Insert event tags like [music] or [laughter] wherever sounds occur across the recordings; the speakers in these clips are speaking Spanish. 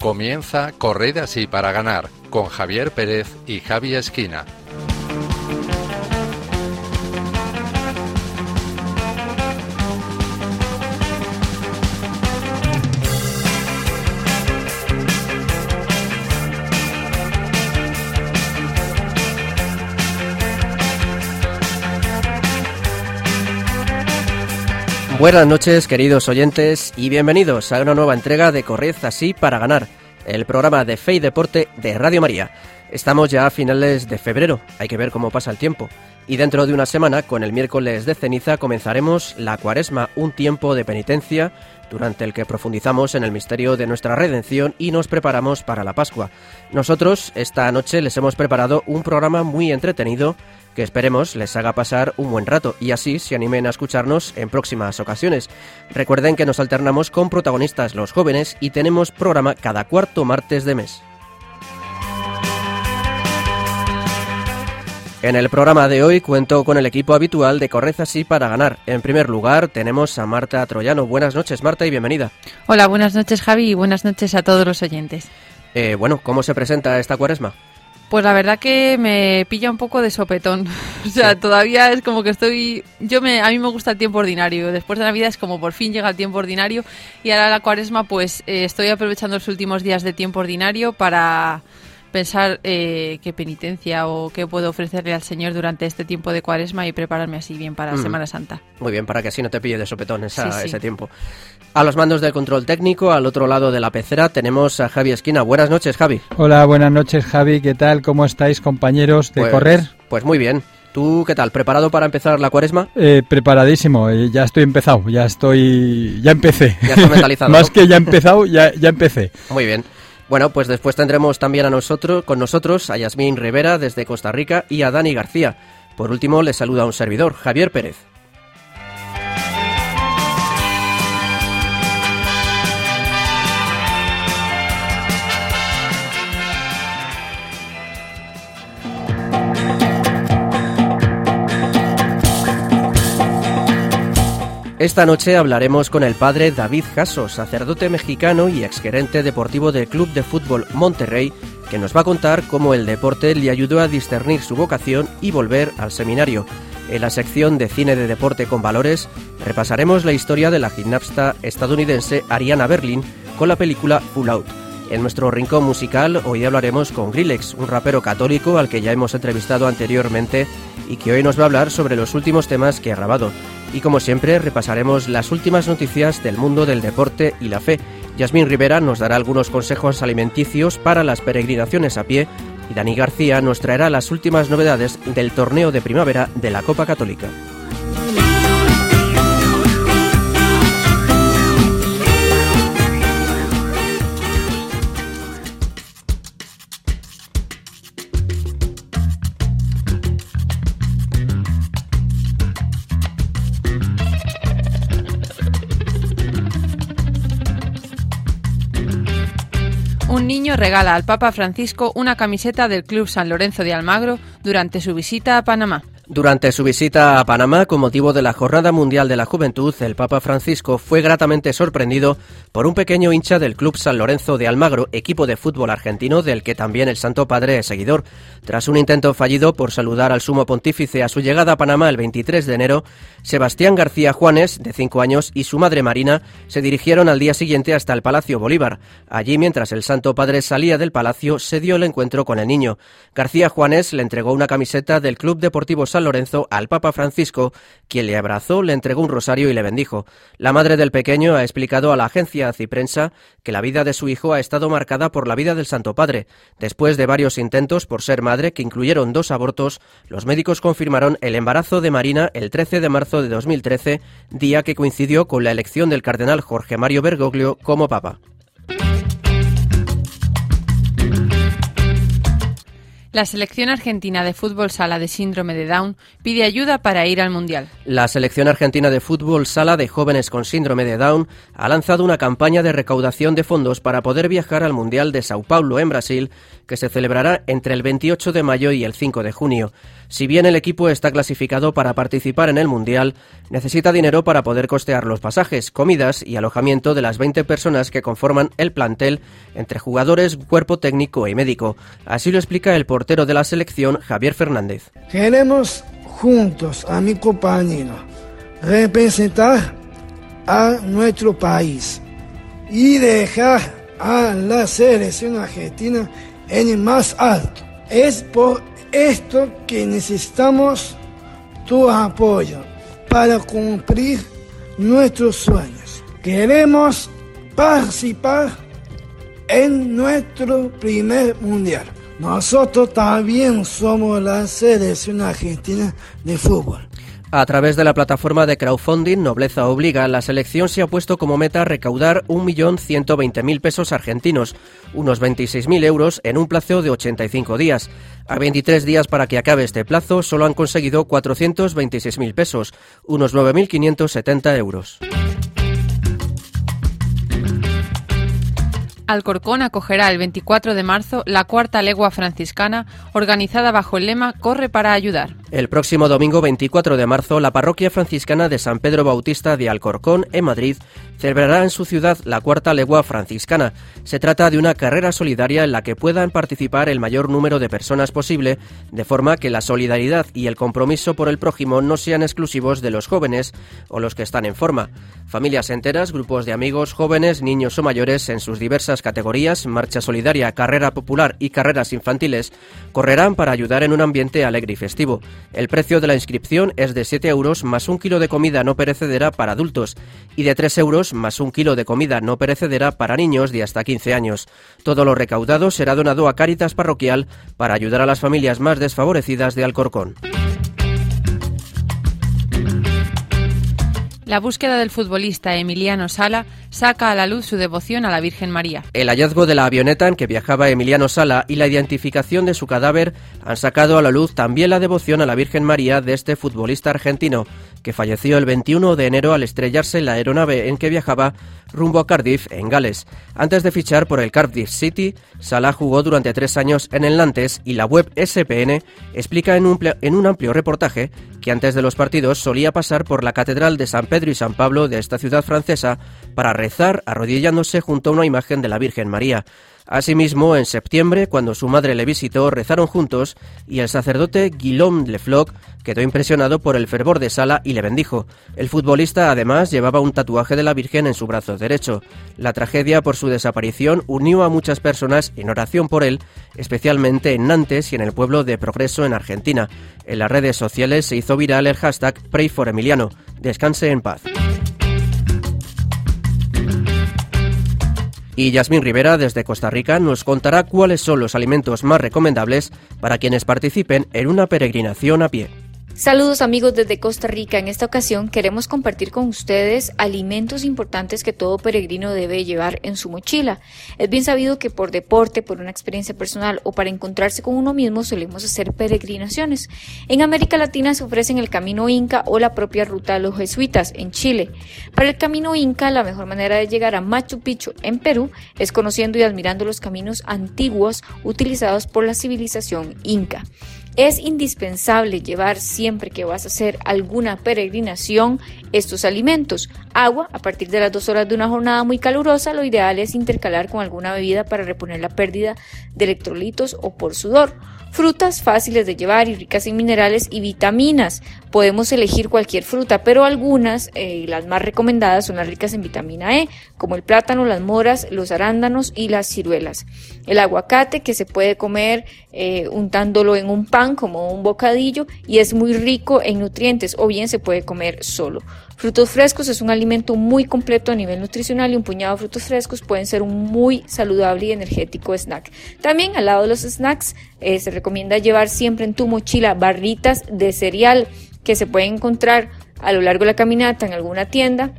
Comienza Corred así para ganar con Javier Pérez y Javi Esquina. Buenas noches, queridos oyentes, y bienvenidos a una nueva entrega de Corred así para ganar, el programa de Fe y Deporte de Radio María. Estamos ya a finales de febrero, hay que ver cómo pasa el tiempo. Y dentro de una semana, con el miércoles de ceniza, comenzaremos la cuaresma, un tiempo de penitencia durante el que profundizamos en el misterio de nuestra redención y nos preparamos para la Pascua. Nosotros esta noche les hemos preparado un programa muy entretenido que esperemos les haga pasar un buen rato y así se animen a escucharnos en próximas ocasiones. Recuerden que nos alternamos con protagonistas los jóvenes y tenemos programa cada cuarto martes de mes. En el programa de hoy cuento con el equipo habitual de Correza así para ganar. En primer lugar tenemos a Marta Troyano. Buenas noches Marta y bienvenida. Hola, buenas noches Javi y buenas noches a todos los oyentes. Eh, bueno, ¿cómo se presenta esta cuaresma? Pues la verdad que me pilla un poco de sopetón. [laughs] O sea, todavía es como que estoy. Yo me, a mí me gusta el tiempo ordinario. Después de Navidad es como por fin llega el tiempo ordinario y ahora la Cuaresma, pues eh, estoy aprovechando los últimos días de tiempo ordinario para pensar eh, qué penitencia o qué puedo ofrecerle al Señor durante este tiempo de cuaresma y prepararme así bien para Semana Santa. Muy bien, para que así no te pille de sopetón ese tiempo. A los mandos del control técnico, al otro lado de la pecera, tenemos a Javi Esquina. Buenas noches, Javi. Hola, buenas noches, Javi. ¿Qué tal? ¿Cómo estáis, compañeros de pues, correr? Pues muy bien. ¿Tú qué tal? ¿Preparado para empezar la cuaresma? Eh, preparadísimo, eh, ya estoy empezado, ya estoy... ya empecé. Ya está [laughs] mentalizado. Más que ya empezado, ya, ya empecé. Muy bien. Bueno, pues después tendremos también a nosotros, con nosotros a Yasmín Rivera desde Costa Rica y a Dani García. Por último, les saluda un servidor, Javier Pérez. Esta noche hablaremos con el padre David Jasso, sacerdote mexicano y exgerente deportivo del Club de Fútbol Monterrey, que nos va a contar cómo el deporte le ayudó a discernir su vocación y volver al seminario. En la sección de cine de deporte con valores repasaremos la historia de la gimnasta estadounidense Ariana Berlin con la película Full Out. En nuestro rincón musical hoy hablaremos con Grillex, un rapero católico al que ya hemos entrevistado anteriormente y que hoy nos va a hablar sobre los últimos temas que ha grabado. Y como siempre repasaremos las últimas noticias del mundo del deporte y la fe. Yasmín Rivera nos dará algunos consejos alimenticios para las peregrinaciones a pie y Dani García nos traerá las últimas novedades del torneo de primavera de la Copa Católica. Regala al Papa Francisco una camiseta del Club San Lorenzo de Almagro durante su visita a Panamá. Durante su visita a Panamá con motivo de la Jornada Mundial de la Juventud, el Papa Francisco fue gratamente sorprendido por un pequeño hincha del Club San Lorenzo de Almagro, equipo de fútbol argentino del que también el Santo Padre es seguidor. Tras un intento fallido por saludar al sumo pontífice a su llegada a Panamá el 23 de enero, Sebastián García Juanes, de 5 años, y su madre Marina se dirigieron al día siguiente hasta el Palacio Bolívar. Allí, mientras el Santo Padre salía del palacio, se dio el encuentro con el niño. García Juanes le entregó una camiseta del Club Deportivo San Lorenzo al Papa Francisco, quien le abrazó, le entregó un rosario y le bendijo. La madre del pequeño ha explicado a la agencia Ciprensa que la vida de su hijo ha estado marcada por la vida del Santo Padre. Después de varios intentos por ser madre, que incluyeron dos abortos, los médicos confirmaron el embarazo de Marina el 13 de marzo de 2013, día que coincidió con la elección del cardenal Jorge Mario Bergoglio como papa. La selección argentina de fútbol sala de síndrome de Down pide ayuda para ir al Mundial. La selección argentina de fútbol sala de jóvenes con síndrome de Down ha lanzado una campaña de recaudación de fondos para poder viajar al Mundial de Sao Paulo en Brasil, que se celebrará entre el 28 de mayo y el 5 de junio. Si bien el equipo está clasificado para participar en el Mundial, necesita dinero para poder costear los pasajes, comidas y alojamiento de las 20 personas que conforman el plantel entre jugadores, cuerpo técnico y médico. Así lo explica el portero de la selección, Javier Fernández. Queremos juntos a mi compañero representar a nuestro país y dejar a la selección argentina en el más alto. Es por esto que necesitamos tu apoyo para cumplir nuestros sueños. Queremos participar en nuestro primer mundial. Nosotros también somos la selección argentina de fútbol. A través de la plataforma de crowdfunding Nobleza Obliga, la selección se ha puesto como meta recaudar 1.120.000 pesos argentinos, unos 26.000 euros en un plazo de 85 días. A 23 días para que acabe este plazo, solo han conseguido 426.000 pesos, unos 9.570 euros. Alcorcón acogerá el 24 de marzo la cuarta legua franciscana organizada bajo el lema Corre para ayudar. El próximo domingo 24 de marzo, la parroquia franciscana de San Pedro Bautista de Alcorcón, en Madrid, celebrará en su ciudad la cuarta legua franciscana. Se trata de una carrera solidaria en la que puedan participar el mayor número de personas posible, de forma que la solidaridad y el compromiso por el prójimo no sean exclusivos de los jóvenes o los que están en forma. Familias enteras, grupos de amigos, jóvenes, niños o mayores en sus diversas categorías, marcha solidaria, carrera popular y carreras infantiles, correrán para ayudar en un ambiente alegre y festivo. El precio de la inscripción es de 7 euros más un kilo de comida no perecedera para adultos y de 3 euros más un kilo de comida no perecedera para niños de hasta 15 años. Todo lo recaudado será donado a Cáritas Parroquial para ayudar a las familias más desfavorecidas de Alcorcón. La búsqueda del futbolista Emiliano Sala saca a la luz su devoción a la Virgen María. El hallazgo de la avioneta en que viajaba Emiliano Sala y la identificación de su cadáver han sacado a la luz también la devoción a la Virgen María de este futbolista argentino, que falleció el 21 de enero al estrellarse la aeronave en que viajaba rumbo a Cardiff, en Gales. Antes de fichar por el Cardiff City, Salah jugó durante tres años en el Nantes y la web SPN explica en un, en un amplio reportaje que antes de los partidos solía pasar por la Catedral de San Pedro y San Pablo de esta ciudad francesa para rezar arrodillándose junto a una imagen de la Virgen María. Asimismo, en septiembre, cuando su madre le visitó, rezaron juntos y el sacerdote Guillaume Lefloc quedó impresionado por el fervor de Sala y le bendijo. El futbolista además llevaba un tatuaje de la Virgen en su brazo derecho. La tragedia por su desaparición unió a muchas personas en oración por él, especialmente en Nantes y en el pueblo de Progreso en Argentina. En las redes sociales se hizo viral el hashtag Pray for Emiliano. Descanse en paz. Y Yasmín Rivera, desde Costa Rica, nos contará cuáles son los alimentos más recomendables para quienes participen en una peregrinación a pie. Saludos amigos desde Costa Rica. En esta ocasión queremos compartir con ustedes alimentos importantes que todo peregrino debe llevar en su mochila. Es bien sabido que por deporte, por una experiencia personal o para encontrarse con uno mismo solemos hacer peregrinaciones. En América Latina se ofrecen el Camino Inca o la propia ruta de los jesuitas en Chile. Para el Camino Inca, la mejor manera de llegar a Machu Picchu en Perú es conociendo y admirando los caminos antiguos utilizados por la civilización inca. Es indispensable llevar siempre que vas a hacer alguna peregrinación estos alimentos. Agua, a partir de las dos horas de una jornada muy calurosa, lo ideal es intercalar con alguna bebida para reponer la pérdida de electrolitos o por sudor. Frutas fáciles de llevar y ricas en minerales y vitaminas. Podemos elegir cualquier fruta, pero algunas, eh, las más recomendadas, son las ricas en vitamina E, como el plátano, las moras, los arándanos y las ciruelas. El aguacate, que se puede comer eh, untándolo en un pan como un bocadillo y es muy rico en nutrientes, o bien se puede comer solo. Frutos frescos es un alimento muy completo a nivel nutricional y un puñado de frutos frescos pueden ser un muy saludable y energético snack. También al lado de los snacks eh, se recomienda llevar siempre en tu mochila barritas de cereal que se pueden encontrar a lo largo de la caminata en alguna tienda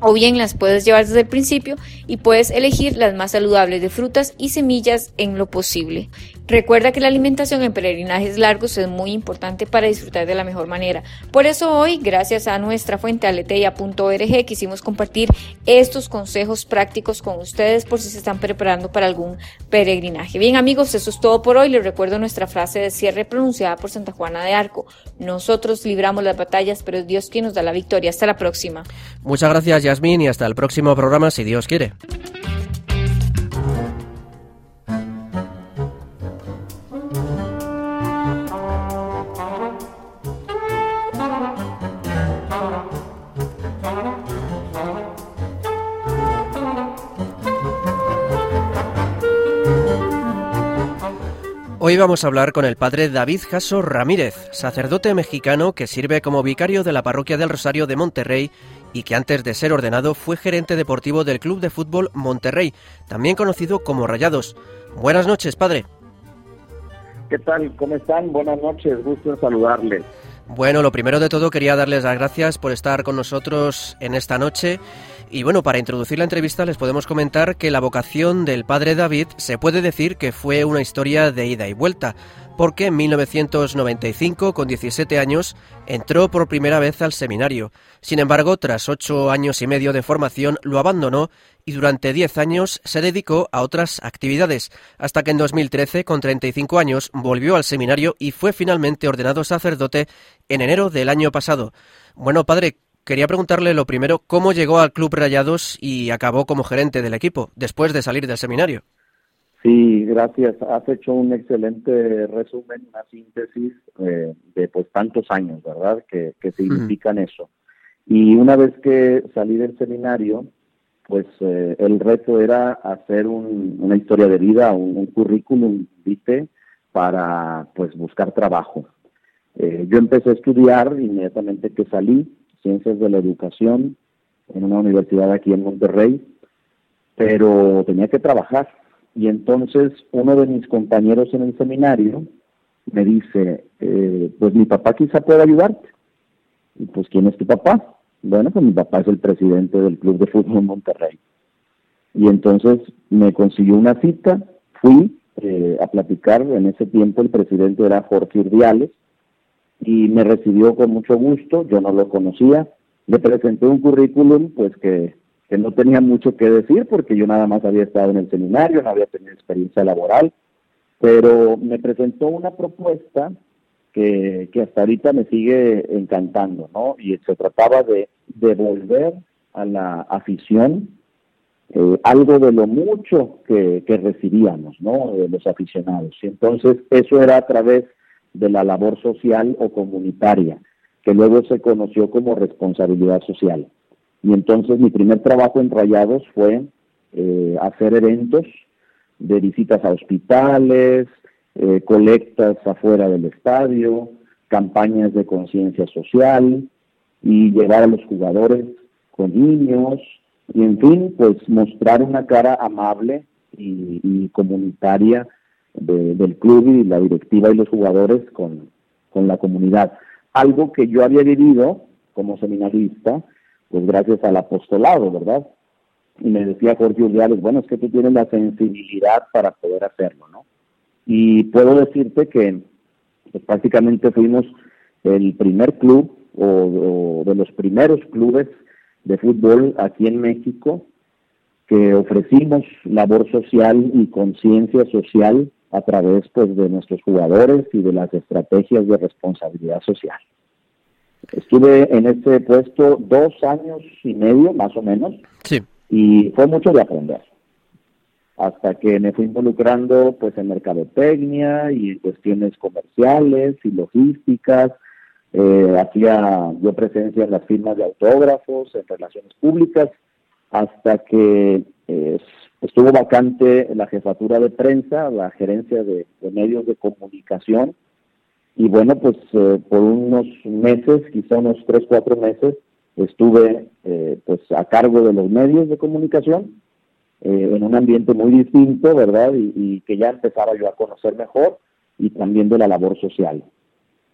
o bien las puedes llevar desde el principio y puedes elegir las más saludables de frutas y semillas en lo posible. Recuerda que la alimentación en peregrinajes largos es muy importante para disfrutar de la mejor manera. Por eso hoy, gracias a nuestra fuente aleteia.org, quisimos compartir estos consejos prácticos con ustedes por si se están preparando para algún peregrinaje. Bien amigos, eso es todo por hoy. Les recuerdo nuestra frase de cierre pronunciada por Santa Juana de Arco. Nosotros libramos las batallas, pero es Dios quien nos da la victoria. Hasta la próxima. Muchas gracias Yasmín y hasta el próximo programa si Dios quiere. Hoy vamos a hablar con el padre David Jasso Ramírez, sacerdote mexicano que sirve como vicario de la parroquia del Rosario de Monterrey y que antes de ser ordenado fue gerente deportivo del Club de Fútbol Monterrey, también conocido como Rayados. Buenas noches, padre. ¿Qué tal? ¿Cómo están? Buenas noches, gusto en saludarles. Bueno, lo primero de todo quería darles las gracias por estar con nosotros en esta noche y bueno, para introducir la entrevista les podemos comentar que la vocación del padre David se puede decir que fue una historia de ida y vuelta, porque en 1995, con 17 años, entró por primera vez al seminario. Sin embargo, tras ocho años y medio de formación, lo abandonó y durante 10 años se dedicó a otras actividades, hasta que en 2013, con 35 años, volvió al seminario y fue finalmente ordenado sacerdote en enero del año pasado. Bueno, padre, quería preguntarle lo primero, ¿cómo llegó al Club Rayados y acabó como gerente del equipo después de salir del seminario? Sí, gracias. Has hecho un excelente resumen, una síntesis eh, de pues tantos años, ¿verdad? Que, significan eso. Y una vez que salí del seminario, pues eh, el reto era hacer una historia de vida, un, currículum vitae para pues buscar trabajo. Eh, yo empecé a estudiar inmediatamente que salí Ciencias de la Educación en una universidad aquí en Monterrey, pero tenía que trabajar. Y entonces uno de mis compañeros en el seminario me dice, eh, pues mi papá quizá pueda ayudarte. Y pues, ¿quién es tu papá? Bueno, pues mi papá es el presidente del Club de Fútbol Monterrey. Y entonces me consiguió una cita, fui eh, a platicar, en ese tiempo el presidente era Jorge Urdiales, y me recibió con mucho gusto, yo no lo conocía, le presenté un currículum pues que, no tenía mucho que decir porque yo nada más había estado en el seminario, no había tenido experiencia laboral, pero me presentó una propuesta que, hasta ahorita me sigue encantando, ¿no? Y se trataba de devolver a la afición eh, algo de lo mucho que, que recibíamos, ¿no? De los aficionados. Y entonces eso era a través de la labor social o comunitaria, que luego se conoció como responsabilidad social. Y entonces mi primer trabajo en Rayados fue eh, hacer eventos de visitas a hospitales, eh, colectas afuera del estadio, campañas de conciencia social y llevar a los jugadores con niños y en fin, pues mostrar una cara amable y comunitaria del club y la directiva y los jugadores con, la comunidad. Algo que yo había vivido como seminarista, pues gracias al apostolado, ¿verdad? Y me decía Jorge Uriales, bueno, es que tú tienes la sensibilidad para poder hacerlo, ¿no? Y puedo decirte que pues, prácticamente fuimos el primer club o, de los primeros clubes de fútbol aquí en México que ofrecimos labor social y conciencia social a través pues de nuestros jugadores y de las estrategias de responsabilidad social. Estuve en este puesto dos años y medio, más o menos, sí. y fue mucho de aprender. Hasta que me fui involucrando pues en mercadotecnia y cuestiones comerciales y logísticas. Eh, hacía yo presencia en las firmas de autógrafos, en relaciones públicas, hasta que eh, Estuvo vacante la jefatura de prensa, la gerencia de, medios de comunicación. Y bueno, pues eh, por unos meses, quizá unos tres, cuatro meses, estuve eh, pues a cargo de los medios de comunicación eh, en un ambiente muy distinto, ¿verdad? Y, que ya empezaba yo a conocer mejor y también de la labor social.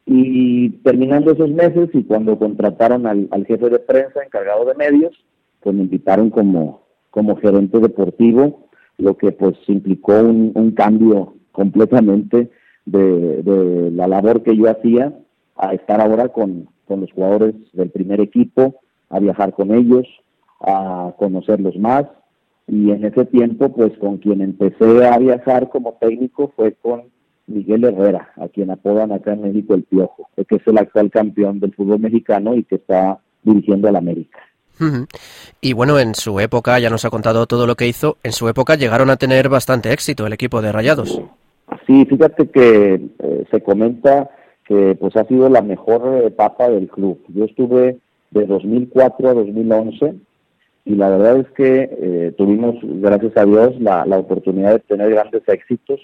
Y terminando esos meses y cuando contrataron al jefe de prensa encargado de medios, pues me invitaron como como gerente deportivo, lo que pues implicó un, cambio completamente de, la labor que yo hacía a estar ahora con, con los jugadores del primer equipo, a viajar con ellos, a conocerlos más. Y en ese tiempo, pues con quien empecé a viajar como técnico fue con Miguel Herrera, a quien apodan acá en México el Piojo, que es el actual campeón del fútbol mexicano y que está dirigiendo al América. Y bueno, en su época, ya nos ha contado todo lo que hizo, en su época llegaron a tener bastante éxito el equipo de Rayados. Sí, fíjate que eh, se comenta que pues ha sido la mejor etapa del club. Yo estuve de 2004 a 2011 y la verdad es que eh, tuvimos, gracias a Dios, la, la, oportunidad de tener grandes éxitos.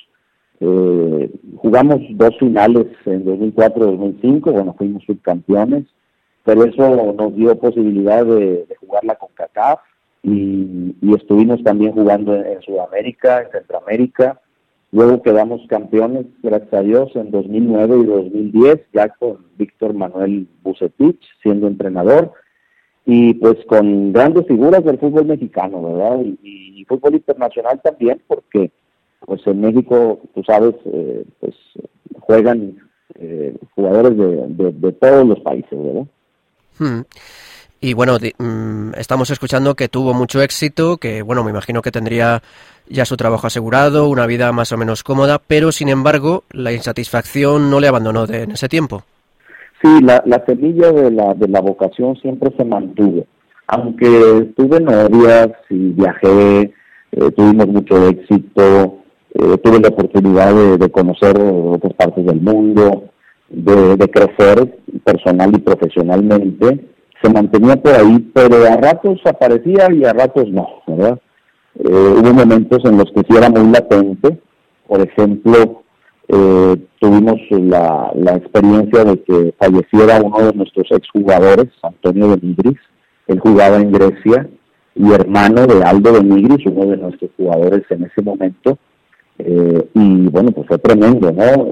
Eh, jugamos dos finales en 2004-2005, bueno, fuimos subcampeones, pero eso nos dio posibilidad de, de jugarla con CACAF y, y, estuvimos también jugando en Sudamérica, en Centroamérica Luego quedamos campeones, gracias a Dios, en 2009 y 2010, ya con Víctor Manuel Bucetich siendo entrenador y pues con grandes figuras del fútbol mexicano, ¿verdad? Y, fútbol internacional también, porque pues en México, tú sabes, eh, pues juegan eh, jugadores de, de, todos los países, ¿verdad? Hmm. Y bueno, mm, estamos escuchando que tuvo mucho éxito, que bueno, me imagino que tendría ya su trabajo asegurado, una vida más o menos cómoda, pero sin embargo la insatisfacción no le abandonó de, en ese tiempo. Sí, la, la semilla de la, de la vocación siempre se mantuvo. Aunque tuve novias y viajé, eh, tuvimos mucho éxito, eh, tuve la oportunidad de, conocer otras partes del mundo, de, crecer personal y profesionalmente se mantenía por ahí, pero a ratos aparecía y a ratos no, ¿verdad? Eh, hubo momentos en los que sí era muy latente, por ejemplo, eh, tuvimos la, la experiencia de que falleciera uno de nuestros exjugadores, Antonio de Nigris, él jugaba en Grecia, y hermano de Aldo de Nigris, uno de nuestros jugadores en ese momento, eh, y bueno, pues fue tremendo, ¿no?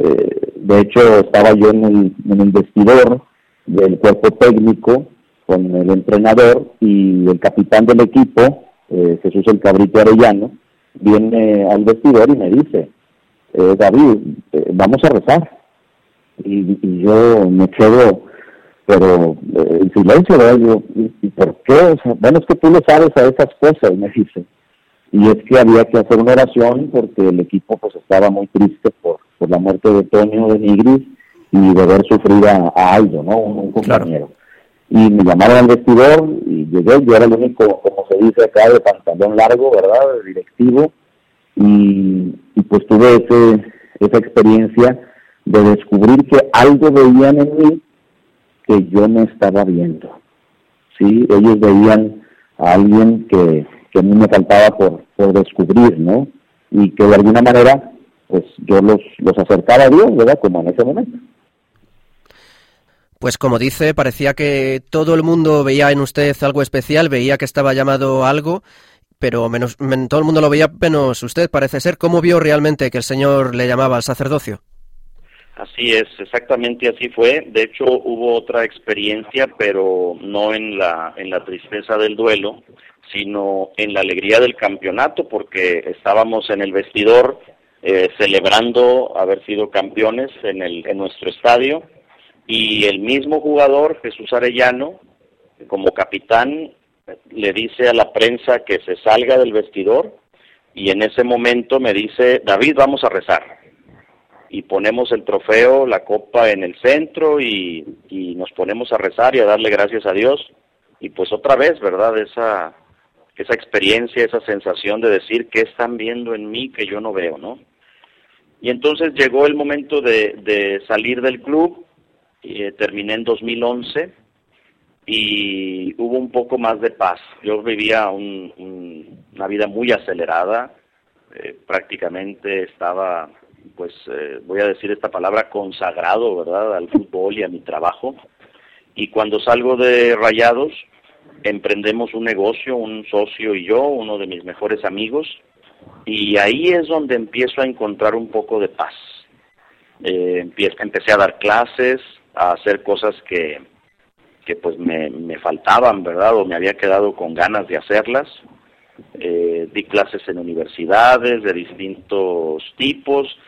De hecho, estaba yo en el, vestidor del cuerpo técnico, con el entrenador y el capitán del equipo, eh, Jesús el Cabrito Arellano, viene al vestidor y me dice, eh, David, eh, vamos a rezar. Y, yo me quedo, pero en silencio, ¿verdad? Yo, ¿y, por qué? bueno, es que tú le sabes a esas cosas, me dice. Y es que había que hacer una oración porque el equipo pues estaba muy triste por, por la muerte de Toño de Nigris y de ver sufrir a, Aldo, ¿no? Un, compañero y me llamaron al vestidor y llegué, yo era el único, como se dice acá, de pantalón largo, ¿verdad?, de directivo, y, pues tuve ese, esa experiencia de descubrir que algo veían en mí que yo no estaba viendo, ¿sí? Ellos veían a alguien que, que a mí me faltaba por, por descubrir, ¿no? Y que de alguna manera, pues yo los, los acercaba a Dios, ¿verdad?, como en ese momento. Pues como dice, parecía que todo el mundo veía en usted algo especial, veía que estaba llamado algo, pero menos, todo el mundo lo veía menos usted, parece ser. ¿Cómo vio realmente que el Señor le llamaba al sacerdocio? Así es, exactamente así fue. De hecho, hubo otra experiencia, pero no en la, en la tristeza del duelo, sino en la alegría del campeonato, porque estábamos en el vestidor eh, celebrando haber sido campeones en, el, en nuestro estadio y el mismo jugador, Jesús Arellano, como capitán, le dice a la prensa que se salga del vestidor y en ese momento me dice, David, vamos a rezar. Y ponemos el trofeo, la copa en el centro y, y nos ponemos a rezar y a darle gracias a Dios. Y pues otra vez, ¿verdad? Esa, esa experiencia, esa sensación de decir qué están viendo en mí que yo no veo, ¿no? Y entonces llegó el momento de, salir del club eh, terminé en 2011 y hubo un poco más de paz. Yo vivía una vida muy acelerada, eh, prácticamente estaba, pues eh, voy a decir esta palabra, consagrado, ¿verdad?, al fútbol y a mi trabajo. Y cuando salgo de Rayados, emprendemos un negocio, un socio y yo, uno de mis mejores amigos, y ahí es donde empiezo a encontrar un poco de paz. empecé a dar clases, a hacer cosas que, que pues me, me faltaban, ¿verdad? O me había quedado con ganas de hacerlas. Eh, di clases en universidades de distintos tipos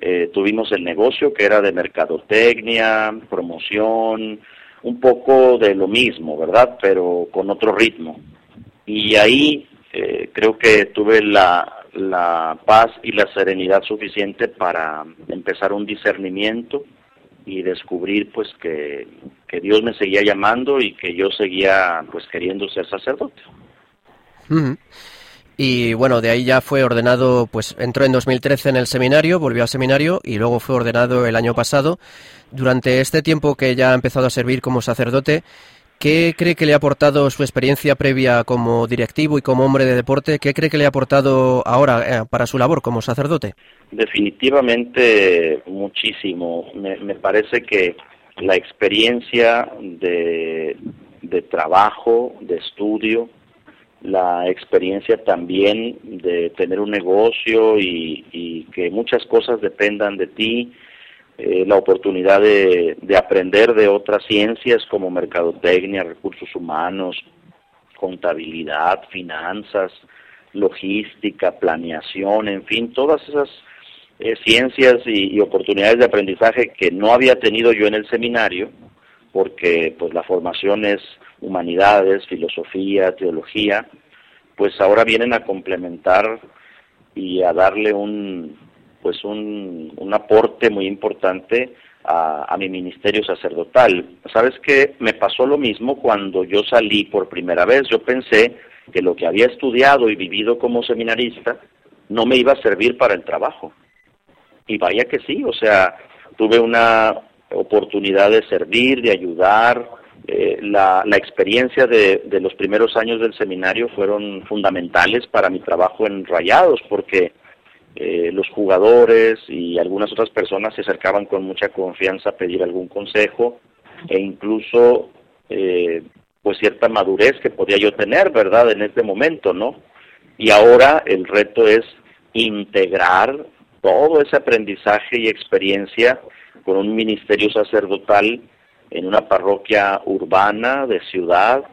eh, tuvimos el negocio que era de mercadotecnia, promoción, un poco de lo mismo, ¿verdad? Pero con otro ritmo. Y ahí eh, creo que tuve la, paz y la serenidad suficiente para empezar un discernimiento y descubrir pues que, que Dios me seguía llamando y que yo seguía pues queriendo ser sacerdote. Y bueno, de ahí ya fue ordenado, pues entró en 2013 en el seminario, volvió al seminario y luego fue ordenado el año pasado. Durante este tiempo que ya ha empezado a servir como sacerdote, ¿qué cree que le ha aportado su experiencia previa como directivo y como hombre de deporte? ¿Qué cree que le ha aportado ahora eh, para su labor como sacerdote? Definitivamente muchísimo. Me, parece que la experiencia de trabajo, de estudio, la experiencia también de tener un negocio y, que muchas cosas dependan de ti, eh, la oportunidad de, de, aprender de otras ciencias como mercadotecnia, recursos humanos, contabilidad, finanzas, logística, planeación, en fin, todas esas eh, ciencias y, y, oportunidades de aprendizaje que no había tenido yo en el seminario, porque pues la formación es humanidades, filosofía, teología, pues ahora vienen a complementar y a darle un pues un, un aporte muy importante a, mi ministerio sacerdotal. ¿Sabes qué? Me pasó lo mismo cuando yo salí por primera vez. Yo pensé que lo que había estudiado y vivido como seminarista no me iba a servir para el trabajo. Y vaya que sí, o sea, tuve una oportunidad de servir, de ayudar, eh, la, la, experiencia de, de, los primeros años del seminario fueron fundamentales para mi trabajo en Rayados, porque eh, los jugadores y algunas otras personas se acercaban con mucha confianza a pedir algún consejo e incluso eh, pues cierta madurez que podía yo tener, ¿verdad? En este momento, ¿no? Y ahora el reto es integrar todo ese aprendizaje y experiencia con un ministerio sacerdotal en una parroquia urbana de ciudad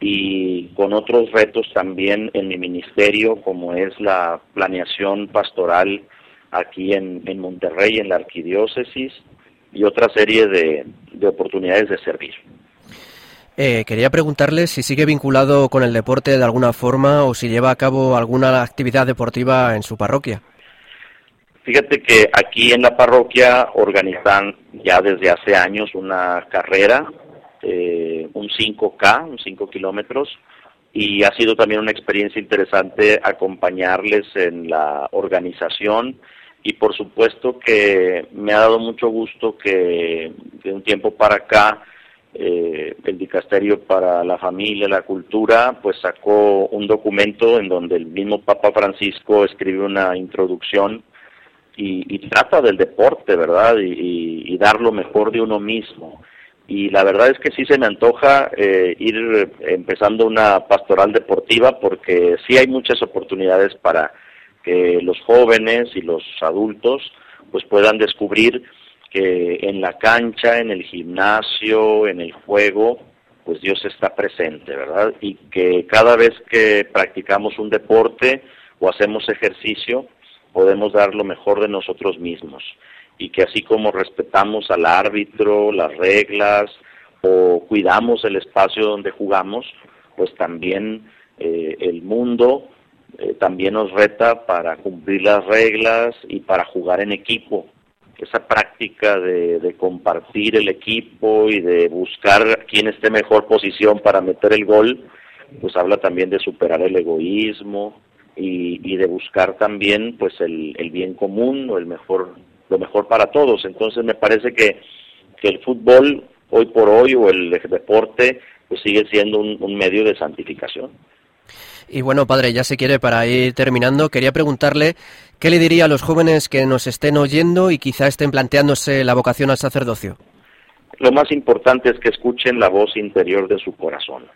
y con otros retos también en mi ministerio, como es la planeación pastoral aquí en, en Monterrey, en la arquidiócesis, y otra serie de, de oportunidades de servir. Eh, quería preguntarle si sigue vinculado con el deporte de alguna forma o si lleva a cabo alguna actividad deportiva en su parroquia. Fíjate que aquí en la parroquia organizan ya desde hace años una carrera, eh, un 5K, un 5 kilómetros, y ha sido también una experiencia interesante acompañarles en la organización y por supuesto que me ha dado mucho gusto que de un tiempo para acá eh, el Dicasterio para la Familia, la Cultura, pues sacó un documento en donde el mismo Papa Francisco escribe una introducción y, trata del deporte, ¿verdad? Y, dar lo mejor de uno mismo. Y la verdad es que sí se me antoja eh, ir empezando una pastoral deportiva porque sí hay muchas oportunidades para que los jóvenes y los adultos pues puedan descubrir que en la cancha, en el gimnasio, en el juego, pues Dios está presente, ¿verdad? Y que cada vez que practicamos un deporte o hacemos ejercicio, podemos dar lo mejor de nosotros mismos y que así como respetamos al árbitro, las reglas o cuidamos el espacio donde jugamos, pues también eh, el mundo eh, también nos reta para cumplir las reglas y para jugar en equipo. Esa práctica de, de compartir el equipo y de buscar quién esté mejor posición para meter el gol, pues habla también de superar el egoísmo, y, de buscar también pues el, bien común o el mejor lo mejor para todos entonces me parece que, que el fútbol hoy por hoy o el deporte pues sigue siendo un, medio de santificación y bueno, padre, ya se quiere para ir terminando, quería preguntarle qué le diría a los jóvenes que nos estén oyendo y quizá estén planteándose la vocación al sacerdocio. Lo más importante es que escuchen la voz interior de su corazón.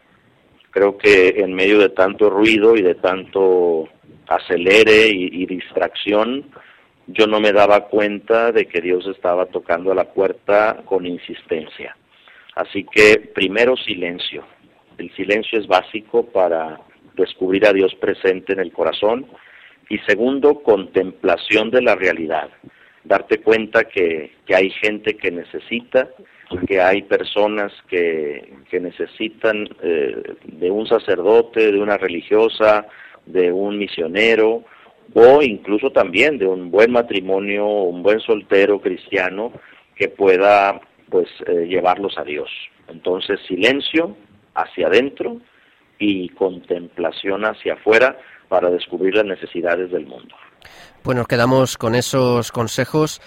Creo que en medio de tanto ruido y de tanto acelere y, distracción, yo no me daba cuenta de que Dios estaba tocando a la puerta con insistencia. Así que primero silencio. El silencio es básico para descubrir a Dios presente en el corazón. Y segundo, contemplación de la realidad. darte cuenta que, que hay gente que necesita, que hay personas que, que necesitan eh, de un sacerdote, de una religiosa, de un misionero o incluso también de un buen matrimonio, un buen soltero cristiano que pueda pues eh, llevarlos a Dios. Entonces silencio hacia adentro y contemplación hacia afuera para descubrir las necesidades del mundo. Pues nos quedamos con esos consejos.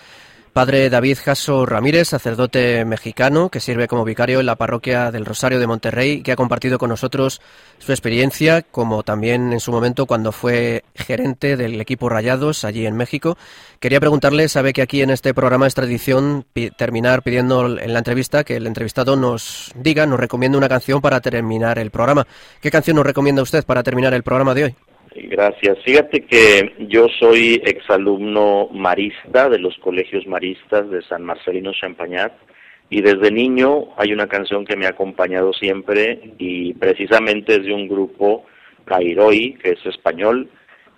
Padre David Jasso Ramírez, sacerdote mexicano que sirve como vicario en la parroquia del Rosario de Monterrey, que ha compartido con nosotros su experiencia, como también en su momento cuando fue gerente del equipo Rayados allí en México. Quería preguntarle, sabe que aquí en este programa es tradición terminar pidiendo en la entrevista que el entrevistado nos diga, nos recomiende una canción para terminar el programa. ¿Qué canción nos recomienda usted para terminar el programa de hoy? Gracias. Fíjate que yo soy exalumno marista de los colegios maristas de San Marcelino Champagnat y desde niño hay una canción que me ha acompañado siempre y precisamente es de un grupo Cairoi, que es español,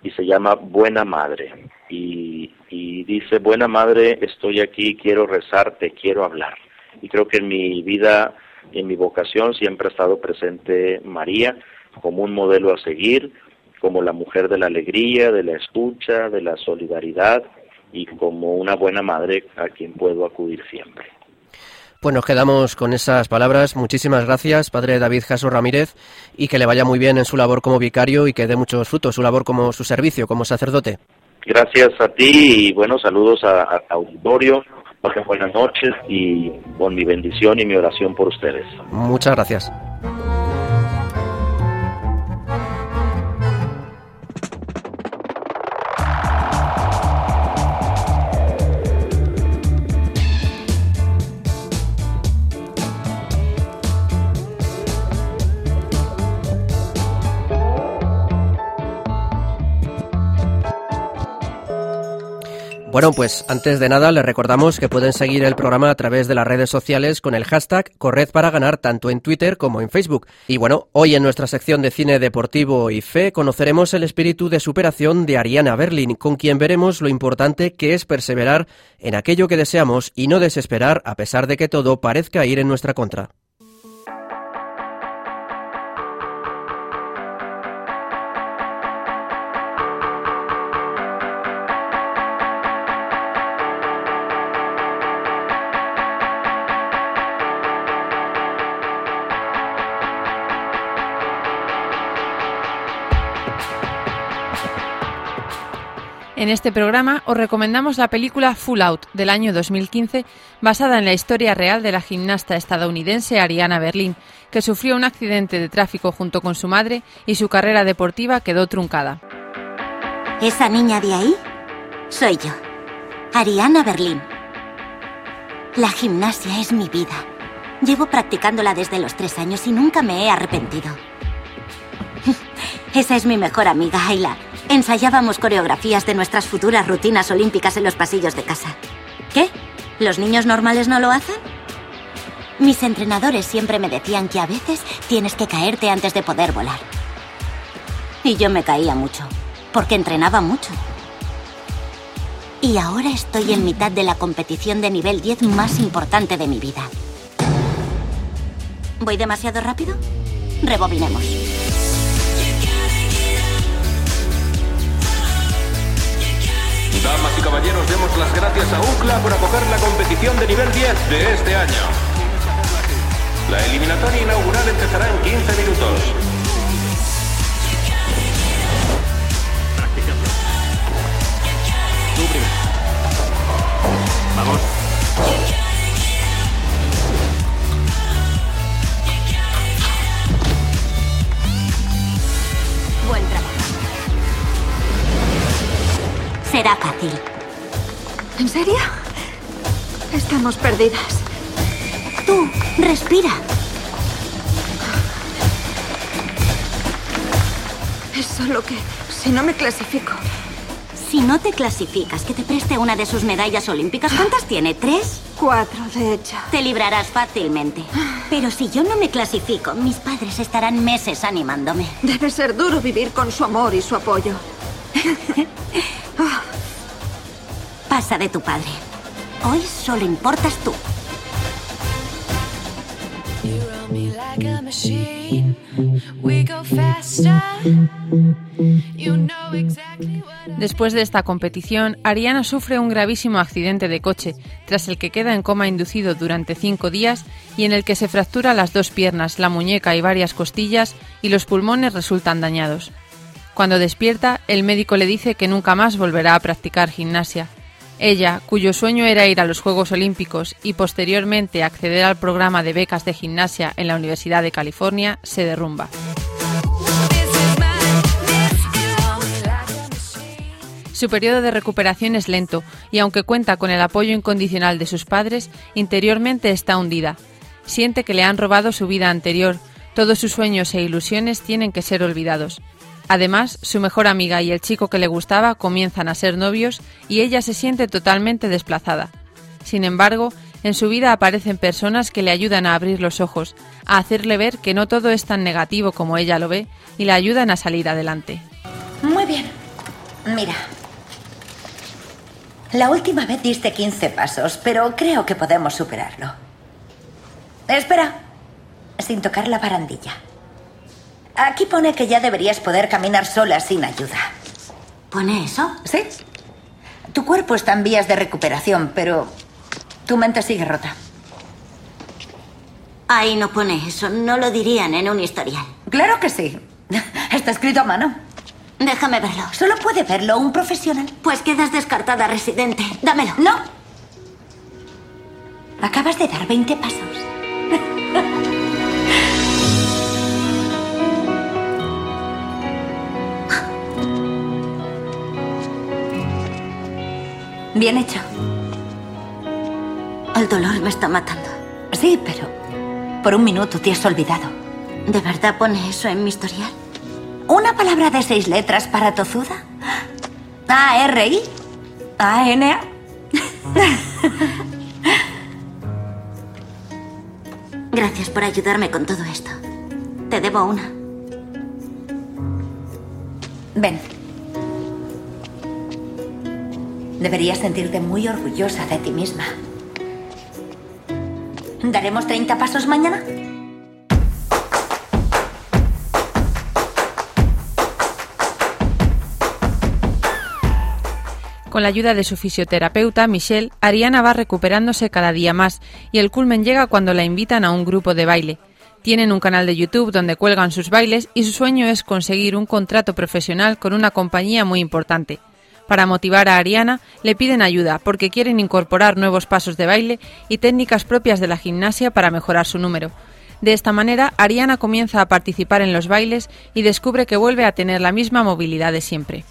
y se llama Buena Madre. Y, y dice, Buena Madre, estoy aquí, quiero rezarte, quiero hablar. Y creo que en mi vida, en mi vocación, siempre ha estado presente María como un modelo a seguir, como la mujer de la alegría, de la escucha, de la solidaridad y como una buena madre a quien puedo acudir siempre. Pues nos quedamos con esas palabras. Muchísimas gracias, Padre David Jaso Ramírez, y que le vaya muy bien en su labor como vicario y que dé muchos frutos su labor como su servicio como sacerdote. Gracias a ti y buenos saludos a, a auditorio. Buenas noches y con mi bendición y mi oración por ustedes. Muchas gracias. Bueno, pues antes de nada les recordamos que pueden seguir el programa a través de las redes sociales con el hashtag Corred para ganar tanto en Twitter como en Facebook. Y bueno, hoy en nuestra sección de cine deportivo y fe conoceremos el espíritu de superación de Ariana Berlin, con quien veremos lo importante que es perseverar en aquello que deseamos y no desesperar a pesar de que todo parezca ir en nuestra contra. En este programa os recomendamos la película Full Out del año 2015, basada en la historia real de la gimnasta estadounidense Ariana Berlin, que sufrió un accidente de tráfico junto con su madre y su carrera deportiva quedó truncada. ¿Esa niña de ahí? Soy yo, Ariana Berlin. La gimnasia es mi vida. Llevo practicándola desde los tres años y nunca me he arrepentido. [laughs] Esa es mi mejor amiga, Ayla. Ensayábamos coreografías de nuestras futuras rutinas olímpicas en los pasillos de casa. ¿Qué? ¿Los niños normales no lo hacen? Mis entrenadores siempre me decían que a veces tienes que caerte antes de poder volar. Y yo me caía mucho, porque entrenaba mucho. Y ahora estoy en mitad de la competición de nivel 10 más importante de mi vida. ¿Voy demasiado rápido? Rebobinemos. Damas y caballeros, demos las gracias a UCLA por acoger la competición de nivel 10 de este año. La eliminatoria inaugural empezará en 15 minutos. Vamos. Será fácil. ¿En serio? Estamos perdidas. Tú, respira. Es solo que si no me clasifico. Si no te clasificas, que te preste una de sus medallas olímpicas. ¿Cuántas tiene? ¿Tres? Cuatro, de hecho. Te librarás fácilmente. Pero si yo no me clasifico, mis padres estarán meses animándome. Debe ser duro vivir con su amor y su apoyo. [laughs] casa de tu padre. Hoy solo importas tú. Después de esta competición, Ariana sufre un gravísimo accidente de coche, tras el que queda en coma inducido durante cinco días y en el que se fractura las dos piernas, la muñeca y varias costillas y los pulmones resultan dañados. Cuando despierta, el médico le dice que nunca más volverá a practicar gimnasia. Ella, cuyo sueño era ir a los Juegos Olímpicos y posteriormente acceder al programa de becas de gimnasia en la Universidad de California, se derrumba. Su periodo de recuperación es lento y aunque cuenta con el apoyo incondicional de sus padres, interiormente está hundida. Siente que le han robado su vida anterior, todos sus sueños e ilusiones tienen que ser olvidados. Además, su mejor amiga y el chico que le gustaba comienzan a ser novios y ella se siente totalmente desplazada. Sin embargo, en su vida aparecen personas que le ayudan a abrir los ojos, a hacerle ver que no todo es tan negativo como ella lo ve y le ayudan a salir adelante. Muy bien. Mira. La última vez diste 15 pasos, pero creo que podemos superarlo. Espera, sin tocar la barandilla. Aquí pone que ya deberías poder caminar sola sin ayuda. ¿Pone eso? Sí. Tu cuerpo está en vías de recuperación, pero tu mente sigue rota. Ahí no pone eso, no lo dirían en un historial. Claro que sí. Está escrito a mano. Déjame verlo. Solo puede verlo un profesional. Pues quedas descartada, residente. Dámelo. No. Acabas de dar 20 pasos. Bien hecho. El dolor me está matando. Sí, pero por un minuto te has olvidado. ¿De verdad pone eso en mi historial? ¿Una palabra de seis letras para tozuda? A-R-I. A-N-A. [laughs] Gracias por ayudarme con todo esto. Te debo una. Ven. Deberías sentirte muy orgullosa de ti misma. ¿Daremos 30 pasos mañana? Con la ayuda de su fisioterapeuta, Michelle, Ariana va recuperándose cada día más y el culmen llega cuando la invitan a un grupo de baile. Tienen un canal de YouTube donde cuelgan sus bailes y su sueño es conseguir un contrato profesional con una compañía muy importante. Para motivar a Ariana, le piden ayuda porque quieren incorporar nuevos pasos de baile y técnicas propias de la gimnasia para mejorar su número. De esta manera, Ariana comienza a participar en los bailes y descubre que vuelve a tener la misma movilidad de siempre.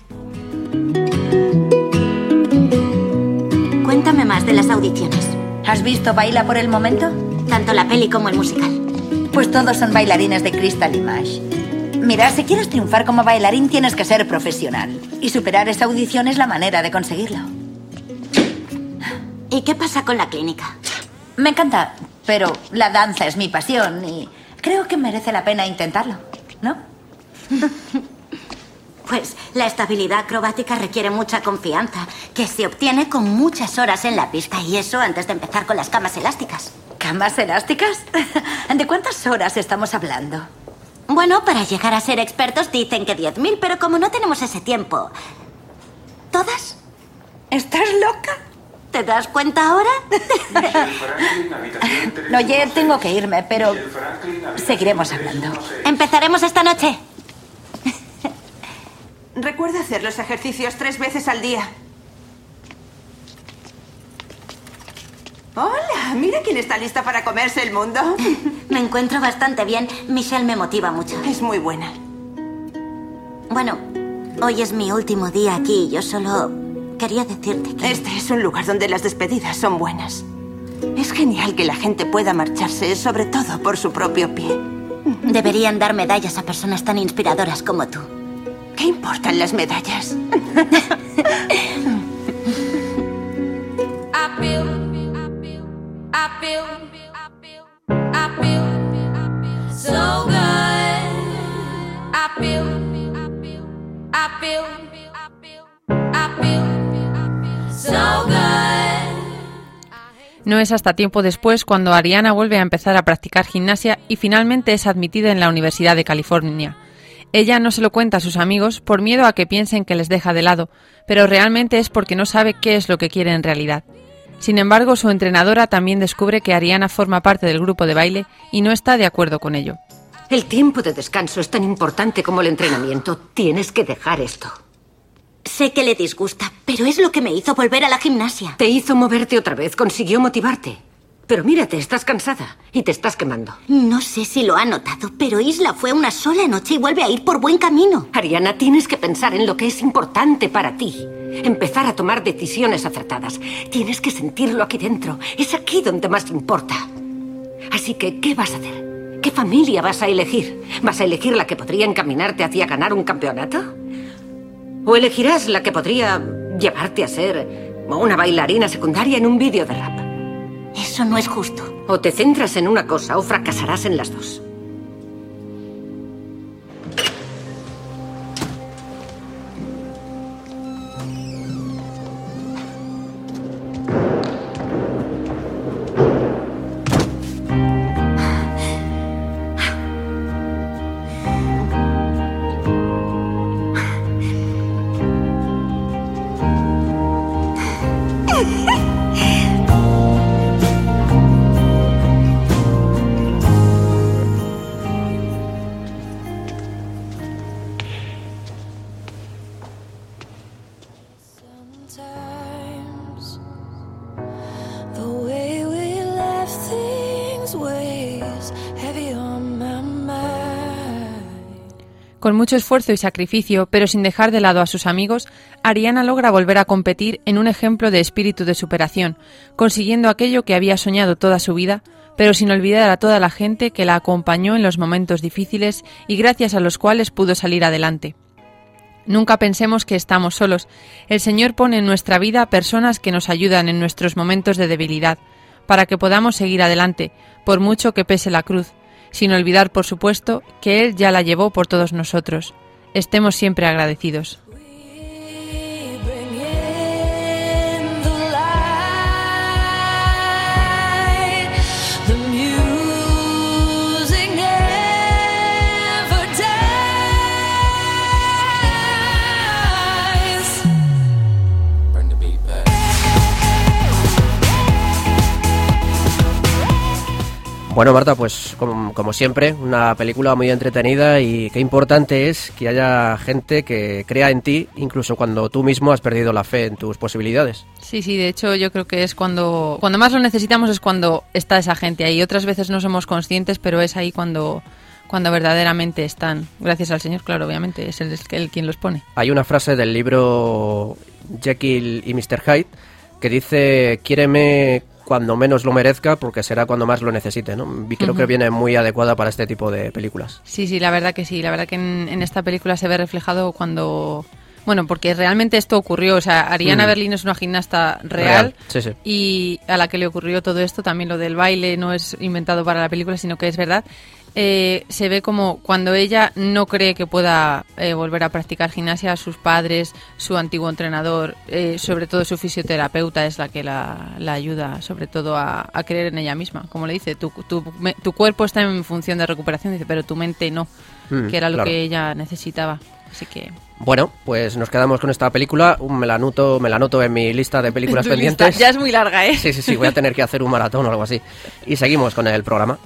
Cuéntame más de las audiciones. ¿Has visto Baila por el momento? Tanto la peli como el musical. Pues todos son bailarines de Crystal Image. Mira, si quieres triunfar como bailarín tienes que ser profesional. Y superar esa audición es la manera de conseguirlo. ¿Y qué pasa con la clínica? Me encanta, pero la danza es mi pasión y creo que merece la pena intentarlo, ¿no? [laughs] Pues la estabilidad acrobática requiere mucha confianza, que se obtiene con muchas horas en la pista y eso antes de empezar con las camas elásticas. ¿Camas elásticas? [laughs] ¿De cuántas horas estamos hablando? Bueno, para llegar a ser expertos dicen que 10.000, pero como no tenemos ese tiempo... ¿Todas? ¿Estás loca? ¿Te das cuenta ahora? no, [laughs] ya tengo que irme, pero seguiremos hablando. Empezaremos esta noche. Recuerda hacer los ejercicios tres veces al día. Hola, mira quién está lista para comerse el mundo. [laughs] me encuentro bastante bien. Michelle me motiva mucho. Es muy buena. Bueno, hoy es mi último día aquí. Yo solo quería decirte que... Este es un lugar donde las despedidas son buenas. Es genial que la gente pueda marcharse, sobre todo por su propio pie. Deberían dar medallas a personas tan inspiradoras como tú. ¿Qué importan las medallas? [laughs] No es hasta tiempo después cuando Ariana vuelve a empezar a practicar gimnasia y finalmente es admitida en la Universidad de California. Ella no se lo cuenta a sus amigos por miedo a que piensen que les deja de lado, pero realmente es porque no sabe qué es lo que quiere en realidad. Sin embargo, su entrenadora también descubre que Ariana forma parte del grupo de baile y no está de acuerdo con ello. El tiempo de descanso es tan importante como el entrenamiento. Tienes que dejar esto. Sé que le disgusta, pero es lo que me hizo volver a la gimnasia. Te hizo moverte otra vez, consiguió motivarte. Pero mírate, estás cansada y te estás quemando. No sé si lo ha notado, pero Isla fue una sola noche y vuelve a ir por buen camino. Ariana, tienes que pensar en lo que es importante para ti. Empezar a tomar decisiones acertadas. Tienes que sentirlo aquí dentro. Es aquí donde más importa. Así que, ¿qué vas a hacer? ¿Qué familia vas a elegir? ¿Vas a elegir la que podría encaminarte hacia ganar un campeonato? ¿O elegirás la que podría llevarte a ser una bailarina secundaria en un vídeo de rap? Eso no es justo. O te centras en una cosa o fracasarás en las dos. Mucho esfuerzo y sacrificio, pero sin dejar de lado a sus amigos, Ariana logra volver a competir en un ejemplo de espíritu de superación, consiguiendo aquello que había soñado toda su vida, pero sin olvidar a toda la gente que la acompañó en los momentos difíciles y gracias a los cuales pudo salir adelante. Nunca pensemos que estamos solos. El Señor pone en nuestra vida personas que nos ayudan en nuestros momentos de debilidad, para que podamos seguir adelante, por mucho que pese la cruz, sin olvidar, por supuesto, que Él ya la llevó por todos nosotros. Estemos siempre agradecidos. Bueno, Marta, pues como, como siempre, una película muy entretenida y qué importante es que haya gente que crea en ti, incluso cuando tú mismo has perdido la fe en tus posibilidades. Sí, sí, de hecho yo creo que es cuando, cuando más lo necesitamos es cuando está esa gente ahí. Otras veces no somos conscientes, pero es ahí cuando, cuando verdaderamente están. Gracias al Señor, claro, obviamente, es él, él quien los pone. Hay una frase del libro Jekyll y Mr. Hyde que dice, quiéreme cuando menos lo merezca porque será cuando más lo necesite, ¿no? Y creo Ujú. que viene muy adecuada para este tipo de películas. Sí, sí, la verdad que sí. La verdad que en, en esta película se ve reflejado cuando... Bueno, porque realmente esto ocurrió. O sea, Ariana Mm. Berlín es una gimnasta real, Real, sí, sí. y a la que le ocurrió todo esto, también lo del baile no es inventado para la película, sino que es verdad. Eh, se ve como cuando ella no cree que pueda eh, volver a practicar gimnasia, sus padres, su antiguo entrenador, eh, sobre todo su fisioterapeuta es la que la, la ayuda, sobre todo a, a creer en ella misma. Como le dice, tu, tu, me- tu cuerpo está en función de recuperación, dice, pero tu mente no, Mm, que era lo claro. que ella necesitaba. Así que Bueno, pues nos quedamos con esta película. Un- Me la anoto, me la anoto en mi lista de películas [laughs] pendientes. lista ya es muy larga, ¿eh? Sí, sí, sí, voy a tener que hacer un maratón o algo así. Y seguimos con el programa.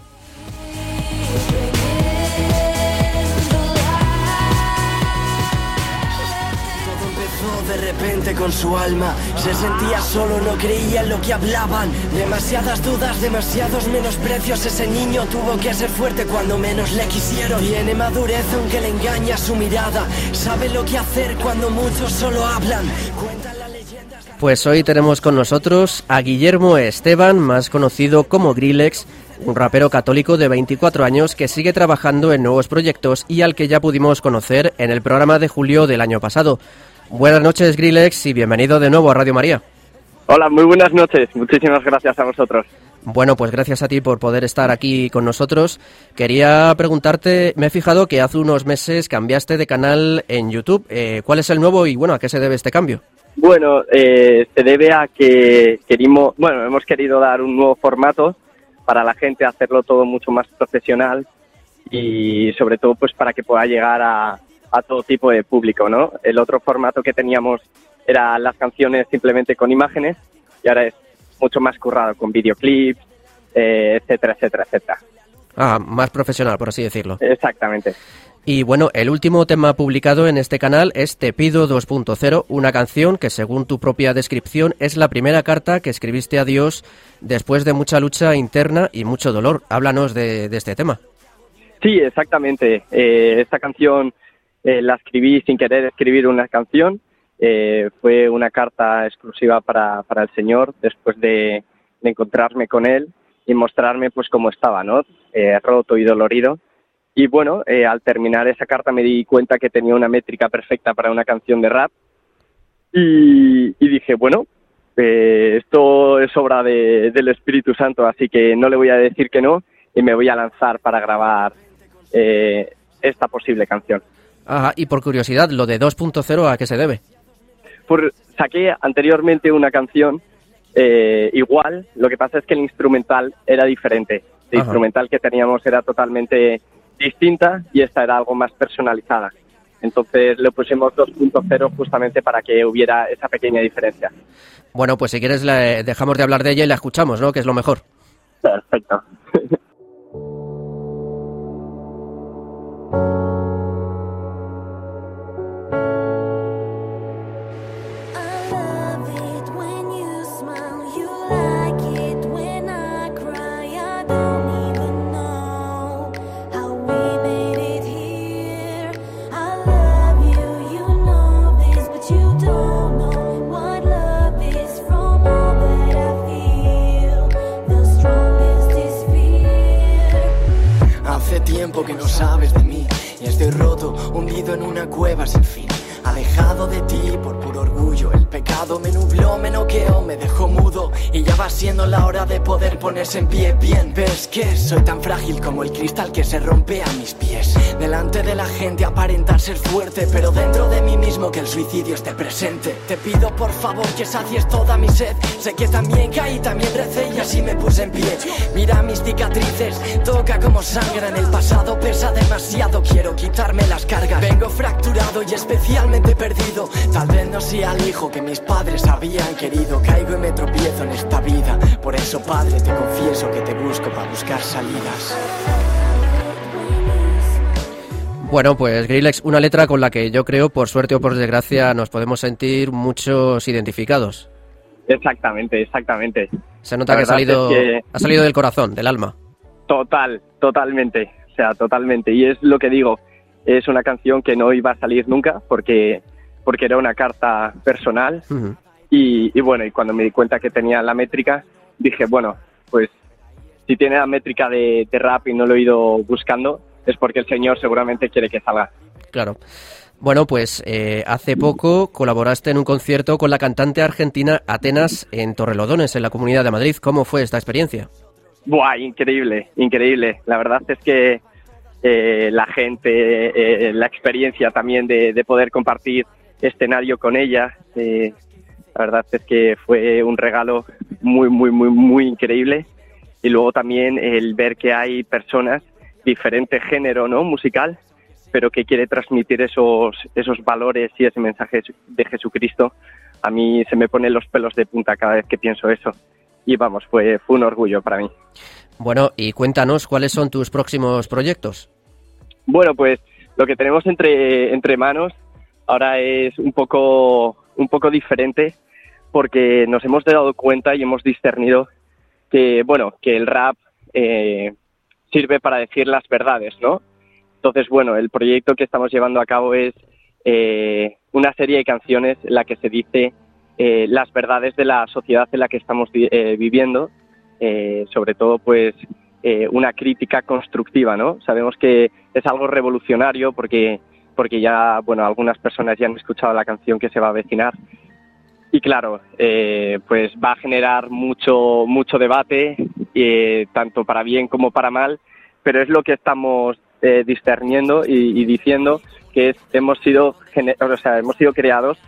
Con su alma. Se sentía solo, no creía en lo que hablaban. Demasiadas dudas, demasiados menosprecios. Ese niño tuvo que ser fuerte cuando menos le quisieron. Tiene madurez aunque le engaña su mirada. Sabe lo que hacer cuando muchos solo hablan. Cuentan. Pues hoy tenemos con nosotros a Guillermo Esteban, más conocido como Grillex, un rapero católico de 24 años que sigue trabajando en nuevos proyectos y al que ya pudimos conocer en el programa de julio del año pasado. Buenas noches, Grillex, y bienvenido de nuevo a Radio María. Hola, muy buenas noches. Muchísimas gracias a vosotros. Bueno, pues gracias a ti por poder estar aquí con nosotros. Quería preguntarte, me he fijado que hace unos meses cambiaste de canal en YouTube. Eh, ¿Cuál es el nuevo y bueno, a qué se debe este cambio? Bueno, eh, se debe a que querimos, bueno, hemos querido dar un nuevo formato para la gente, hacerlo todo mucho más profesional y sobre todo pues para que pueda llegar a, a todo tipo de público, ¿no? El otro formato que teníamos era las canciones simplemente con imágenes y ahora es mucho más currado con videoclips, eh, etcétera, etcétera, etcétera. Ah, más profesional, por así decirlo. Exactamente. Y bueno, el último tema publicado en este canal es Te pido 2.0, una canción que según tu propia descripción es la primera carta que escribiste a Dios después de mucha lucha interna y mucho dolor. Háblanos de, de este tema. Sí, exactamente. Eh, esta canción eh, la escribí sin querer escribir una canción. Eh, fue una carta exclusiva para, para el Señor después de, de encontrarme con Él y mostrarme pues cómo estaba, ¿no? Eh, roto y dolorido. Y bueno, eh, al terminar esa carta me di cuenta que tenía una métrica perfecta para una canción de rap. Y, y dije, bueno, eh, esto es obra de- del Espíritu Santo, así que no le voy a decir que no y me voy a lanzar para grabar eh, esta posible canción. Ajá, y por curiosidad, lo de 2.0, ¿a qué se debe? Por, saqué anteriormente una canción eh, igual, lo que pasa es que el instrumental era diferente. El Ajá. instrumental que teníamos era totalmente distinta y esta era algo más personalizada. Entonces le pusimos 2.0 justamente para que hubiera esa pequeña diferencia. Bueno, pues si quieres la- dejamos de hablar de ella y la escuchamos, ¿no? Que es lo mejor. Perfecto. [laughs] tiempo que no sabes de mí y estoy roto, hundido en una cueva sin fin. Alejado de ti por puro orgullo, me nubló, me noqueó, me dejó mudo y ya va siendo la hora de poder ponerse en pie bien. ¿Ves que soy tan frágil como el cristal que se rompe a mis pies? Delante de la gente aparentar ser fuerte, pero dentro de mí mismo que el suicidio esté presente. Te pido por favor que sacies toda mi sed. Sé que también caí, también recé y así me puse en pie. Mira mis cicatrices, toca como sangran. El pasado pesa demasiado, quiero quitarme las cargas. Vengo fracturado y especialmente perdido. Tal vez no sea el hijo que mis padres habían querido. Caigo y me tropiezo en esta vida. Por eso, padre, te confieso que te busco para buscar salidas. Bueno, pues Grillex, una letra con la que yo creo, por suerte o por desgracia, nos podemos sentir muchos identificados. Exactamente, exactamente. Se nota que ha salido, es que- ha salido del corazón, del alma. Total, totalmente. O sea, totalmente. Y es lo que digo. Es una canción que no iba a salir nunca porque, porque era una carta personal. Y, y bueno, y cuando me di cuenta que tenía la métrica, dije, bueno, pues si tiene la métrica de, de rap y no lo he ido buscando, es porque el señor seguramente quiere que salga. Claro. Bueno, pues eh, hace poco colaboraste en un concierto con la cantante argentina Atenas en Torrelodones, en la Comunidad de Madrid. ¿Cómo fue esta experiencia? Buah, increíble, increíble. La verdad es que eh, la gente, eh, la experiencia también de, de poder compartir escenario con ella, eh, la verdad es que fue un regalo muy, muy, muy, muy increíble. Y luego también el ver que hay personas, diferente género ¿no? musical, pero que quiere transmitir esos, esos valores y ese mensaje de Jesucristo. A mí se me ponen los pelos de punta cada vez que pienso eso. Y vamos, fue, fue un orgullo para mí. Bueno, y cuéntanos cuáles son tus próximos proyectos. Bueno, pues lo que tenemos entre, entre manos ahora es un poco, un poco diferente porque nos hemos dado cuenta y hemos discernido que, bueno, que el rap eh, sirve para decir las verdades, ¿no? Entonces, bueno, el proyecto que estamos llevando a cabo es eh, una serie de canciones en la que se dice eh, las verdades de la sociedad en la que estamos eh, viviendo, eh, sobre todo, pues, eh, una crítica constructiva, ¿no? Sabemos que es algo revolucionario porque, porque ya, bueno, algunas personas ya han escuchado la canción que se va a avecinar. Y claro, eh, pues va a generar mucho, mucho debate, eh, tanto para bien como para mal, pero es lo que estamos eh, discerniendo y, diciendo que hemos sido, o sea, hemos sido creados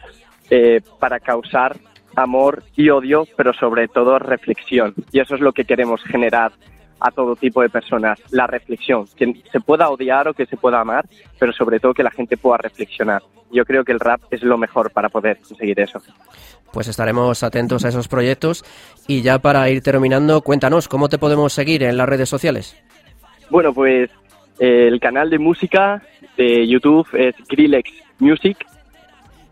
para causar amor y odio, pero sobre todo reflexión. Y eso es lo que queremos generar a todo tipo de personas, la reflexión, que se pueda odiar o que se pueda amar, pero sobre todo que la gente pueda reflexionar. Yo creo que el rap es lo mejor para poder conseguir eso. Pues estaremos atentos a esos proyectos. Y ya para ir terminando, cuéntanos, ¿cómo te podemos seguir en las redes sociales? Bueno, pues eh, el canal de música de YouTube es Grillex Music,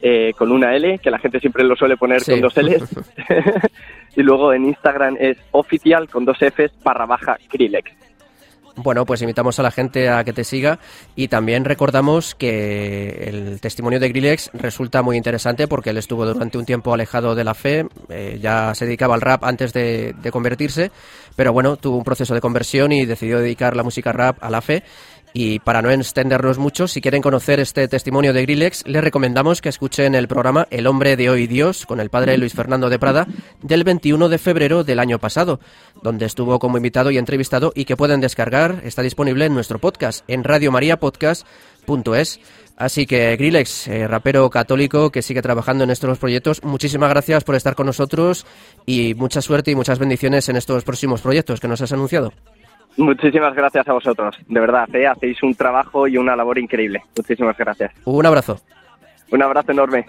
eh, con una L, que la gente siempre lo suele poner Sí. con dos L's. [laughs] [laughs] y luego en Instagram es oficial con dos Fs barra baja Grillex. Bueno, pues invitamos a la gente a que te siga y también recordamos que el testimonio de Grillex resulta muy interesante porque él estuvo durante un tiempo alejado de la fe, eh, ya se dedicaba al rap antes de convertirse, pero bueno, tuvo un proceso de conversión y decidió dedicar la música rap a la fe. Y para no extendernos mucho, si quieren conocer este testimonio de Grillex, les recomendamos que escuchen el programa El hombre de hoy Dios con el padre Luis Fernando de Prada del 21 de febrero del año pasado, donde estuvo como invitado y entrevistado y que pueden descargar, está disponible en nuestro podcast, en radiomariapodcast.es. Así que Grillex, eh, rapero católico que sigue trabajando en estos proyectos, muchísimas gracias por estar con nosotros y mucha suerte y muchas bendiciones en estos próximos proyectos que nos has anunciado. Muchísimas gracias a vosotros, de verdad, ¿eh? hacéis un trabajo y una labor increíble. Muchísimas gracias. Un abrazo. Un abrazo enorme.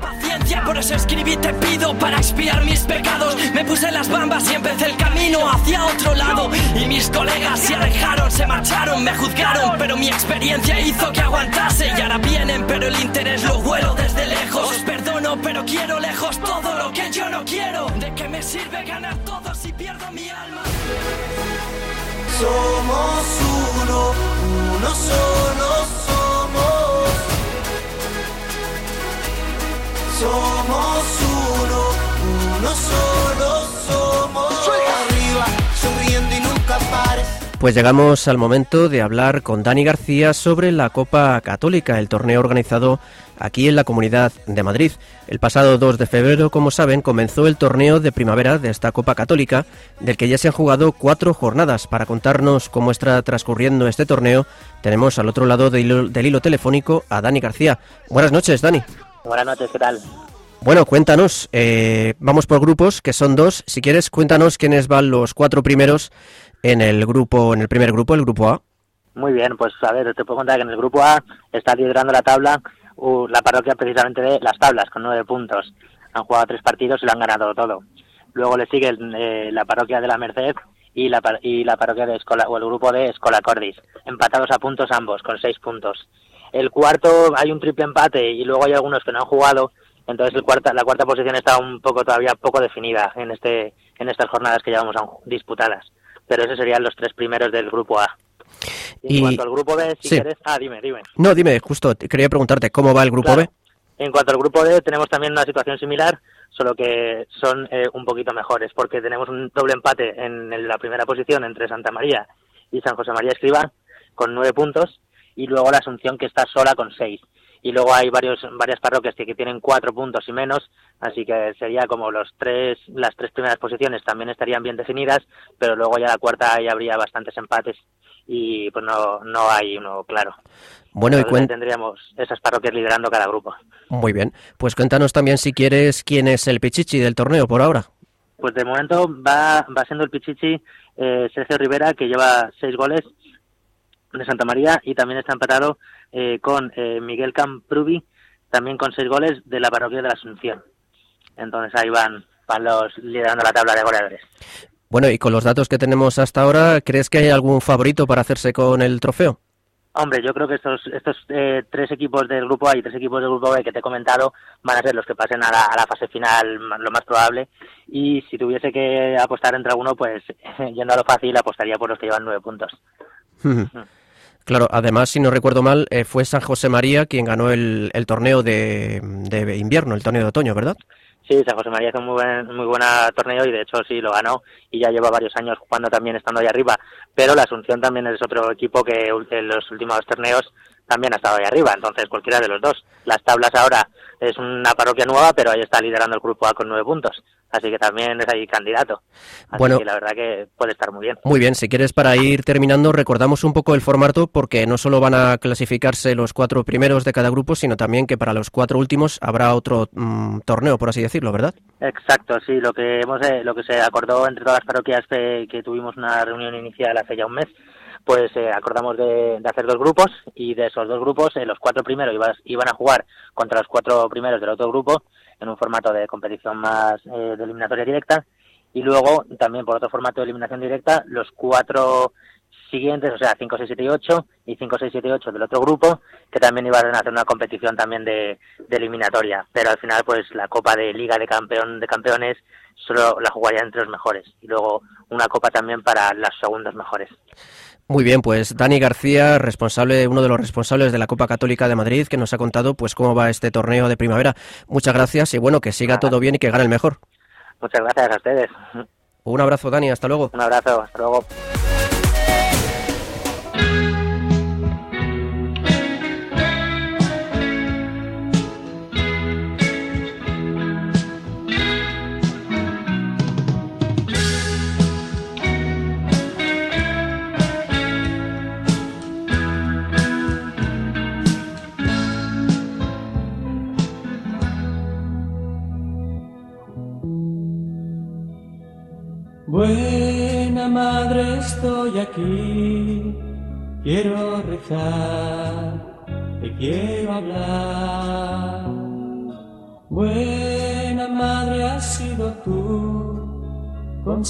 paciencia, por eso escribí te pido para expiar mis pecados. Me puse las bambas y empecé el camino hacia otro lado. Y mis colegas se alejaron, se marcharon, me juzgaron, pero mi experiencia hizo que aguantase. Y ahora vienen, pero el interés lo huelo desde lejos. Os perdono, pero quiero lejos todo lo que yo no quiero. ¿De qué me sirve ganar todo si pierdo mi alma? Somos uno, uno solo somos. Somos uno, uno solo somos. Arriba, sonriendo y nunca pares. Pues llegamos al momento de hablar con Dani García sobre la Copa Católica, el torneo organizado aquí en la Comunidad de Madrid. El pasado 2 de febrero, como saben, comenzó el torneo de primavera de esta Copa Católica, del que ya se han jugado cuatro jornadas. Para contarnos cómo está transcurriendo este torneo, tenemos al otro lado del hilo, del hilo telefónico a Dani García. Buenas noches, Dani. Buenas noches, ¿qué tal? Bueno, cuéntanos, eh, vamos por grupos, que son dos. Si quieres, cuéntanos quiénes van los cuatro primeros en el grupo, en el primer grupo, el grupo A. Muy bien, pues a ver, te puedo contar que en el grupo A está liderando la tabla la parroquia precisamente de Las Tablas, con nueve puntos. Han jugado tres partidos y lo han ganado todo. Luego le sigue eh, la parroquia de la Merced y la, y la parroquia de Escola, o el grupo de Escola Cordis, empatados a puntos ambos, con seis puntos. El cuarto hay un triple empate y luego hay algunos que no han jugado, entonces el cuarta, la cuarta posición está un poco todavía poco definida en este en estas jornadas que llevamos disputadas. Pero esos serían los tres primeros del grupo A. En Y- cuanto al grupo B, si sí. quieres... Ah, dime, dime. No, dime, justo, quería preguntarte, ¿cómo va el grupo Claro. B? En cuanto al grupo D, tenemos también una situación similar, solo que son eh, un poquito mejores, porque tenemos un doble empate en la primera posición entre Santa María y San José María Escribá, con nueve puntos, y luego la Asunción, que está sola con seis. Y luego hay varios, varias parroquias que, que tienen cuatro puntos y menos, así que sería como los tres, las tres primeras posiciones también estarían bien definidas, pero luego ya la cuarta ya habría bastantes empates y pues no, no hay uno claro. Bueno, y cuen- tendríamos esas parroquias liderando cada grupo. Muy bien, pues cuéntanos también si quieres quién es el pichichi del torneo por ahora. Pues de momento va, va siendo el Pichichi eh, Sergio Rivera, que lleva seis goles de Santa María, y también está empatado eh, con eh, Miguel Camprubi, también con seis goles de la parroquia de la Asunción. Entonces ahí van, van los liderando la tabla de goleadores. Bueno, y con los datos que tenemos hasta ahora, ¿crees que hay algún favorito para hacerse con el trofeo? Hombre, yo creo que estos, estos eh, tres equipos del grupo A y tres equipos del grupo B que te he comentado van a ser los que pasen a la, a la fase final, lo más probable. Y si tuviese que apostar entre alguno, pues [laughs] yendo a lo fácil, apostaría por los que llevan nueve puntos. Claro, además, si no recuerdo mal, eh, fue San José María quien ganó el, el torneo de, de invierno, el torneo de otoño, ¿verdad? Sí, San José María hizo un muy buen, muy buena torneo y de hecho sí lo ganó y ya lleva varios años jugando también estando ahí arriba. Pero la Asunción también es otro equipo que en los últimos torneos también ha estado ahí arriba, entonces cualquiera de los dos. Las tablas ahora es una parroquia nueva, pero ahí está liderando el grupo A con nueve puntos. Así que también es ahí candidato. Así Bueno. que la verdad que puede estar muy bien. Muy bien, si quieres para ir terminando, recordamos un poco el formato porque no solo van a clasificarse los cuatro primeros de cada grupo, sino también que para los cuatro últimos habrá otro mm, torneo, por así decirlo, ¿verdad? Exacto, sí, lo que hemos eh, lo que se acordó entre todas las parroquias que, que tuvimos una reunión inicial hace ya un mes, pues eh, acordamos de, de hacer dos grupos y de esos dos grupos eh, los cuatro primeros iban a jugar contra los cuatro primeros del otro grupo en un formato de competición más eh, de eliminatoria directa y luego también por otro formato de eliminación directa los cuatro siguientes, o sea, 5, 6, 7 y 8 y 5, 6, 7 y 8 del otro grupo, que también iban a hacer una competición también de, eliminatoria. Pero al final, pues la Copa de Liga de Campeón de Campeones solo la jugarían entre los mejores. Y luego una Copa también para los segundos mejores. Muy bien, pues Dani García, responsable, uno de los responsables de la Copa Católica de Madrid, que nos ha contado pues cómo va este torneo de primavera. Muchas gracias y bueno, que siga todo bien y que gane el mejor. Muchas gracias a ustedes. Un abrazo, Dani, hasta luego. Un abrazo, hasta luego. Buena madre, estoy aquí, quiero rezar, te quiero hablar. Buena madre has sido tú, con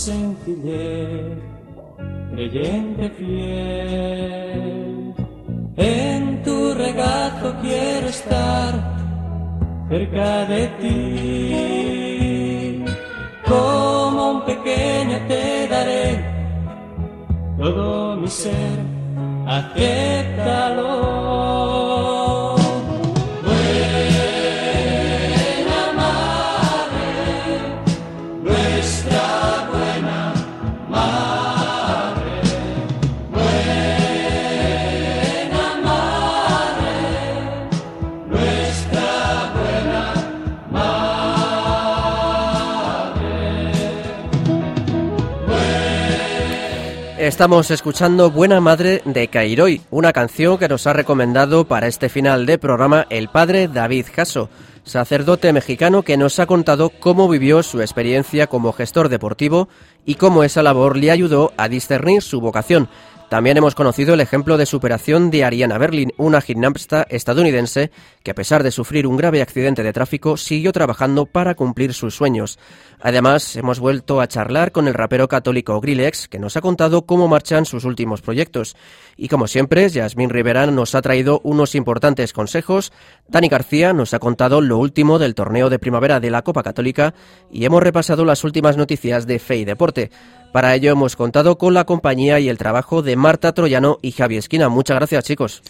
creyente fiel. En tu regazo quiero estar, cerca de ti. Un pequeño te daré todo mi ser, acéptalo. Estamos escuchando Buena Madre de Cairoi, una canción que nos ha recomendado para este final de programa el padre David Caso, sacerdote mexicano que nos ha contado cómo vivió su experiencia como gestor deportivo y cómo esa labor le ayudó a discernir su vocación. También hemos conocido el ejemplo de superación de Ariana Berlin, una gimnasta estadounidense que a pesar de sufrir un grave accidente de tráfico siguió trabajando para cumplir sus sueños. Además, hemos vuelto a charlar con el rapero católico Grillex, que nos ha contado cómo marchan sus últimos proyectos. Y como siempre, Yasmín Rivera nos ha traído unos importantes consejos, Dani García nos ha contado lo último del torneo de primavera de la Copa Católica y hemos repasado las últimas noticias de Fe y Deporte. Para ello hemos contado con la compañía y el trabajo de Marta Troyano y Javi Esquina. Muchas gracias, chicos.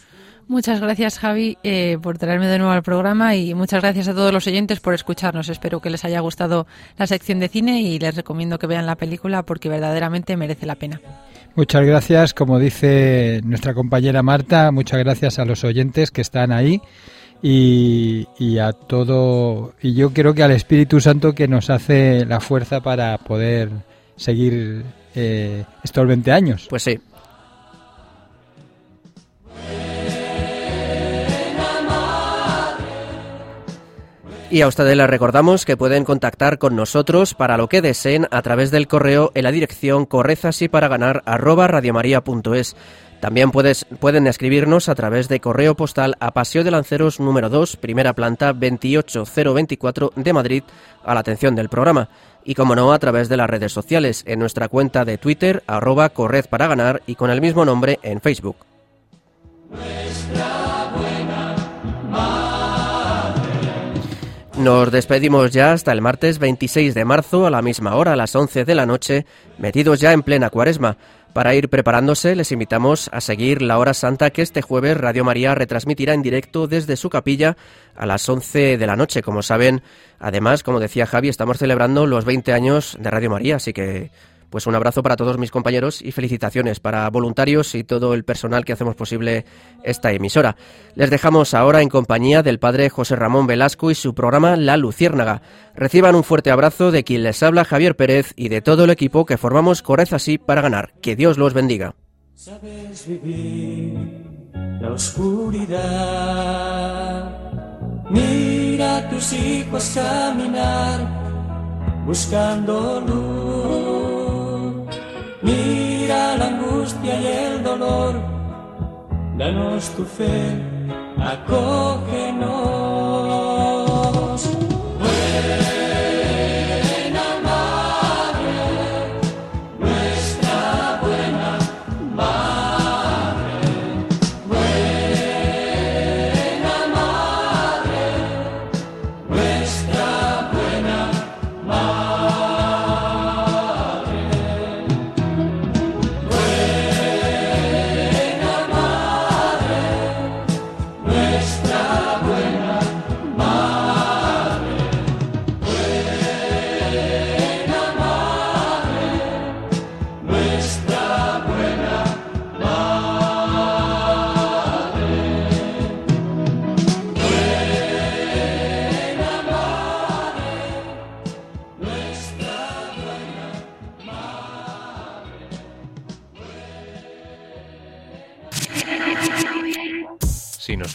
Muchas gracias, Javi, eh, por traerme de nuevo al programa y muchas gracias a todos los oyentes por escucharnos. Espero que les haya gustado la sección de cine y les recomiendo que vean la película porque verdaderamente merece la pena. Muchas gracias, como dice nuestra compañera Marta, muchas gracias a los oyentes que están ahí y, y a todo, y yo creo que al Espíritu Santo que nos hace la fuerza para poder seguir eh, estos 20 años. Pues sí. Y a ustedes les recordamos que pueden contactar con nosotros para lo que deseen a través del correo en la dirección correzasiparaгаnar arroba radiomaria.es. También puedes, pueden escribirnos a través de correo postal a Paseo de Lanceros número 2, primera planta 28024 de Madrid, a la atención del programa. Y como no, a través de las redes sociales, en nuestra cuenta de Twitter, arroba corred para ganar y con el mismo nombre en Facebook. Nos despedimos ya hasta el martes 26 de marzo a la misma hora, a las 11 de la noche, metidos ya en plena cuaresma. Para ir preparándose, les invitamos a seguir la hora santa que este jueves Radio María retransmitirá en directo desde su capilla a las 11 de la noche. Como saben, además, como decía Javi, estamos celebrando los 20 años de Radio María, así que Pues un abrazo para todos mis compañeros y felicitaciones para voluntarios y todo el personal que hacemos posible esta emisora. Les dejamos ahora en compañía del padre José Ramón Velasco y su programa La Luciérnaga. Reciban un fuerte abrazo de quien les habla Javier Pérez y de todo el equipo que formamos Correza así para ganar. Que Dios los bendiga. Sabes vivir la oscuridad. Mira a tus hijos caminar buscando luz. Mira la angustia y el dolor. Danos tu fe, acógenos.